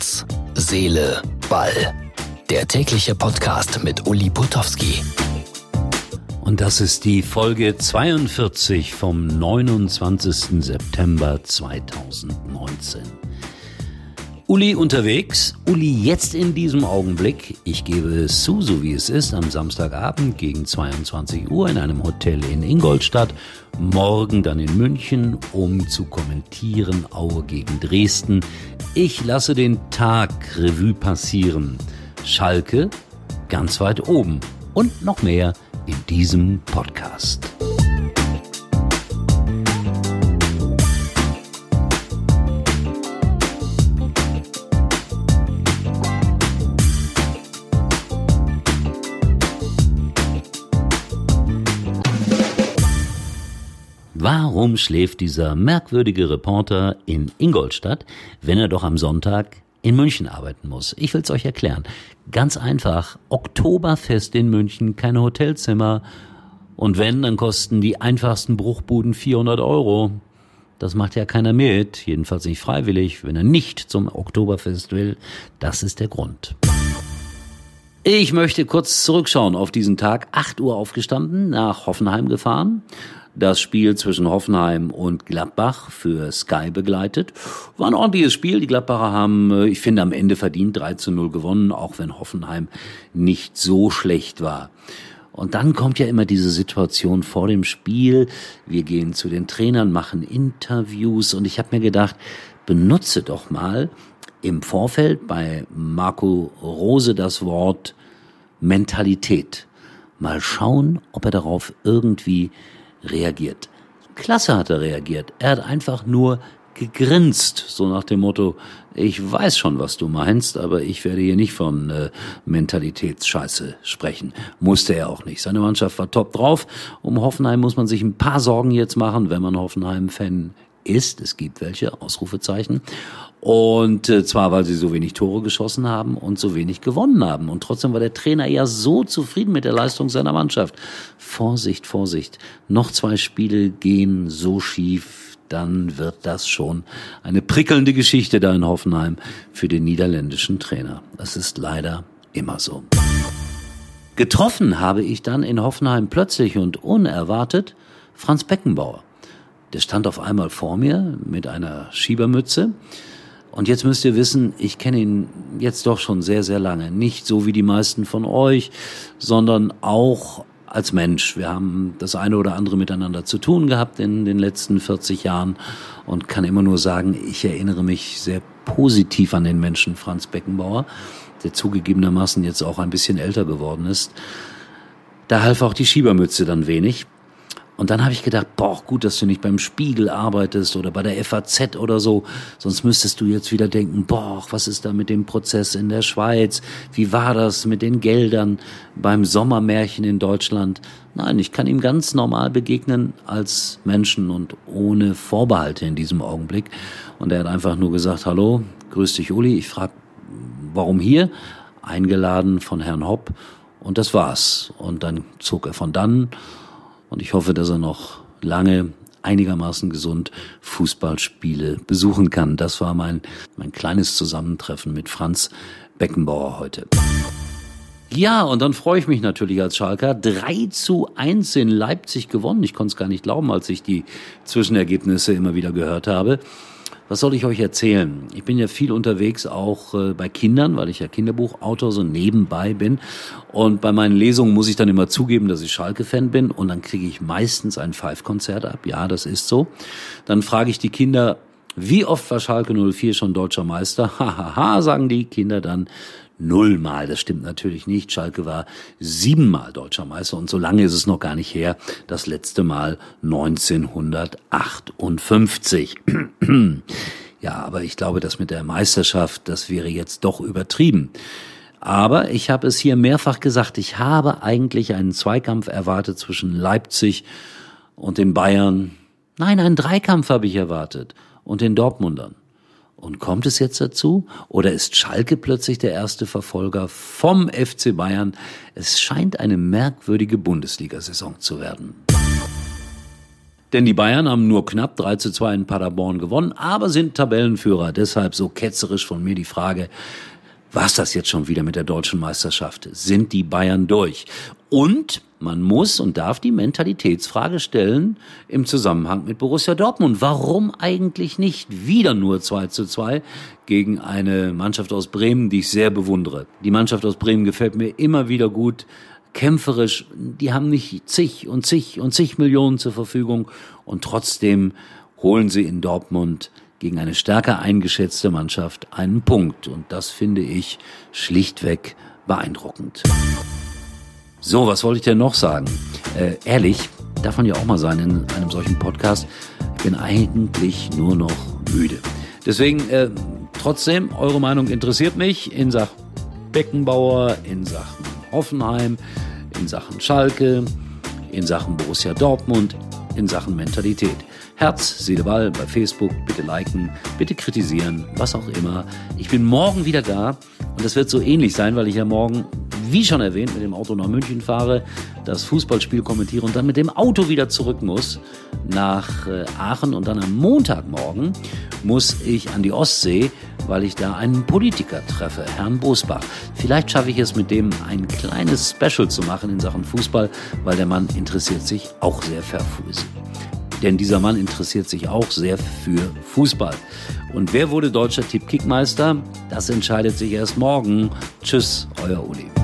Herz, Seele, Ball. Der tägliche Podcast mit Uli Putowski. Und das ist die Folge 42 vom 29. September 2019. Uli unterwegs, Uli jetzt in diesem Augenblick, ich gebe es zu, so wie es ist, am Samstagabend gegen 22 Uhr in einem Hotel in Ingolstadt, morgen dann in München, um zu kommentieren Aue gegen Dresden. Ich lasse den Tag Revue passieren. Schalke ganz weit oben und noch mehr in diesem Podcast. Warum schläft dieser merkwürdige Reporter in Ingolstadt, wenn er doch am Sonntag in München arbeiten muss? Ich will's euch erklären. Ganz einfach. Oktoberfest in München, keine Hotelzimmer. Und wenn, dann kosten die einfachsten Bruchbuden 400 Euro. Das macht ja keiner mit, jedenfalls nicht freiwillig, wenn er nicht zum Oktoberfest will. Das ist der Grund. Ich möchte kurz zurückschauen auf diesen Tag. 8 Uhr aufgestanden, nach Hoffenheim gefahren das Spiel zwischen Hoffenheim und Gladbach für Sky begleitet. War ein ordentliches Spiel. Die Gladbacher haben, äh, ich finde, am Ende verdient 3 zu 0 gewonnen, auch wenn Hoffenheim nicht so schlecht war. Und dann kommt ja immer diese Situation vor dem Spiel. Wir gehen zu den Trainern, machen Interviews und ich habe mir gedacht, benutze doch mal im Vorfeld bei Marco Rose das Wort Mentalität. Mal schauen, ob er darauf irgendwie reagiert. Klasse hat er reagiert. Er hat einfach nur gegrinst, so nach dem Motto, ich weiß schon, was du meinst, aber ich werde hier nicht von äh, Mentalitätsscheiße sprechen. Musste er auch nicht. Seine Mannschaft war top drauf. Um Hoffenheim muss man sich ein paar Sorgen jetzt machen, wenn man Hoffenheim-Fan ist. Es gibt welche, Ausrufezeichen. Und äh, zwar, weil sie so wenig Tore geschossen haben und so wenig gewonnen haben. Und trotzdem war der Trainer ja so zufrieden mit der Leistung seiner Mannschaft. Vorsicht, Vorsicht. Noch zwei Spiele gehen so schief, dann wird das schon eine prickelnde Geschichte da in Hoffenheim für den niederländischen Trainer. Das ist leider immer so. Getroffen habe ich dann in Hoffenheim plötzlich und unerwartet Franz Beckenbauer. Der stand auf einmal vor mir mit einer Schiebermütze. Und jetzt müsst ihr wissen, ich kenne ihn jetzt doch schon sehr, sehr lange. Nicht so wie die meisten von euch, sondern auch als Mensch. Wir haben das eine oder andere miteinander zu tun gehabt in den letzten 40 Jahren und kann immer nur sagen, ich erinnere mich sehr positiv an den Menschen Franz Beckenbauer, der zugegebenermaßen jetzt auch ein bisschen älter geworden ist. Da half auch die Schiebermütze dann wenig. Und dann habe ich gedacht, boah, gut, dass du nicht beim Spiegel arbeitest oder bei der FAZ oder so, sonst müsstest du jetzt wieder denken, boah, was ist da mit dem Prozess in der Schweiz? Wie war das mit den Geldern beim Sommermärchen in Deutschland? Nein, ich kann ihm ganz normal begegnen als Menschen und ohne Vorbehalte in diesem Augenblick. Und er hat einfach nur gesagt, hallo, grüß dich Uli, ich frage, warum hier? Eingeladen von Herrn Hopp und das war's. Und dann zog er von dann und ich hoffe, dass er noch lange einigermaßen gesund Fußballspiele besuchen kann. Das war mein, mein kleines Zusammentreffen mit Franz Beckenbauer heute. Ja, und dann freue ich mich natürlich als Schalker. 3 zu 1 in Leipzig gewonnen. Ich konnte es gar nicht glauben, als ich die Zwischenergebnisse immer wieder gehört habe. Was soll ich euch erzählen? Ich bin ja viel unterwegs, auch äh, bei Kindern, weil ich ja Kinderbuchautor so nebenbei bin. Und bei meinen Lesungen muss ich dann immer zugeben, dass ich Schalke-Fan bin. Und dann kriege ich meistens ein Five-Konzert ab. Ja, das ist so. Dann frage ich die Kinder, wie oft war Schalke 04 schon deutscher Meister? Hahaha, sagen die Kinder dann nullmal. Das stimmt natürlich nicht. Schalke war siebenmal deutscher Meister und so lange ist es noch gar nicht her. Das letzte Mal 1958. ja, aber ich glaube, das mit der Meisterschaft, das wäre jetzt doch übertrieben. Aber ich habe es hier mehrfach gesagt, ich habe eigentlich einen Zweikampf erwartet zwischen Leipzig und den Bayern. Nein, einen Dreikampf habe ich erwartet und den Dortmundern. Und kommt es jetzt dazu? Oder ist Schalke plötzlich der erste Verfolger vom FC Bayern? Es scheint eine merkwürdige Bundesliga-Saison zu werden. Denn die Bayern haben nur knapp 3 zu 2 in Paderborn gewonnen, aber sind Tabellenführer. Deshalb so ketzerisch von mir die Frage, was das jetzt schon wieder mit der deutschen Meisterschaft? Sind die Bayern durch? Und man muss und darf die Mentalitätsfrage stellen im Zusammenhang mit Borussia Dortmund. Warum eigentlich nicht wieder nur 2 zu 2 gegen eine Mannschaft aus Bremen, die ich sehr bewundere? Die Mannschaft aus Bremen gefällt mir immer wieder gut kämpferisch, die haben nicht zig und zig und zig Millionen zur Verfügung und trotzdem holen sie in Dortmund gegen eine stärker eingeschätzte Mannschaft einen Punkt und das finde ich schlichtweg beeindruckend. So, was wollte ich denn noch sagen? Äh, ehrlich, darf man ja auch mal sein in einem solchen Podcast. Ich bin eigentlich nur noch müde. Deswegen, äh, trotzdem, eure Meinung interessiert mich in Sachen Beckenbauer, in Sachen Hoffenheim, in Sachen Schalke, in Sachen Borussia Dortmund, in Sachen Mentalität. Herz, Seele, Ball bei Facebook, bitte liken, bitte kritisieren, was auch immer. Ich bin morgen wieder da und das wird so ähnlich sein, weil ich ja morgen wie schon erwähnt, mit dem Auto nach München fahre, das Fußballspiel kommentiere und dann mit dem Auto wieder zurück muss nach äh, Aachen und dann am Montagmorgen muss ich an die Ostsee, weil ich da einen Politiker treffe, Herrn Bosbach. Vielleicht schaffe ich es mit dem ein kleines Special zu machen in Sachen Fußball, weil der Mann interessiert sich auch sehr für Fußball. Denn dieser Mann interessiert sich auch sehr für Fußball. Und wer wurde deutscher Tippkickmeister? Das entscheidet sich erst morgen. Tschüss, euer Uli.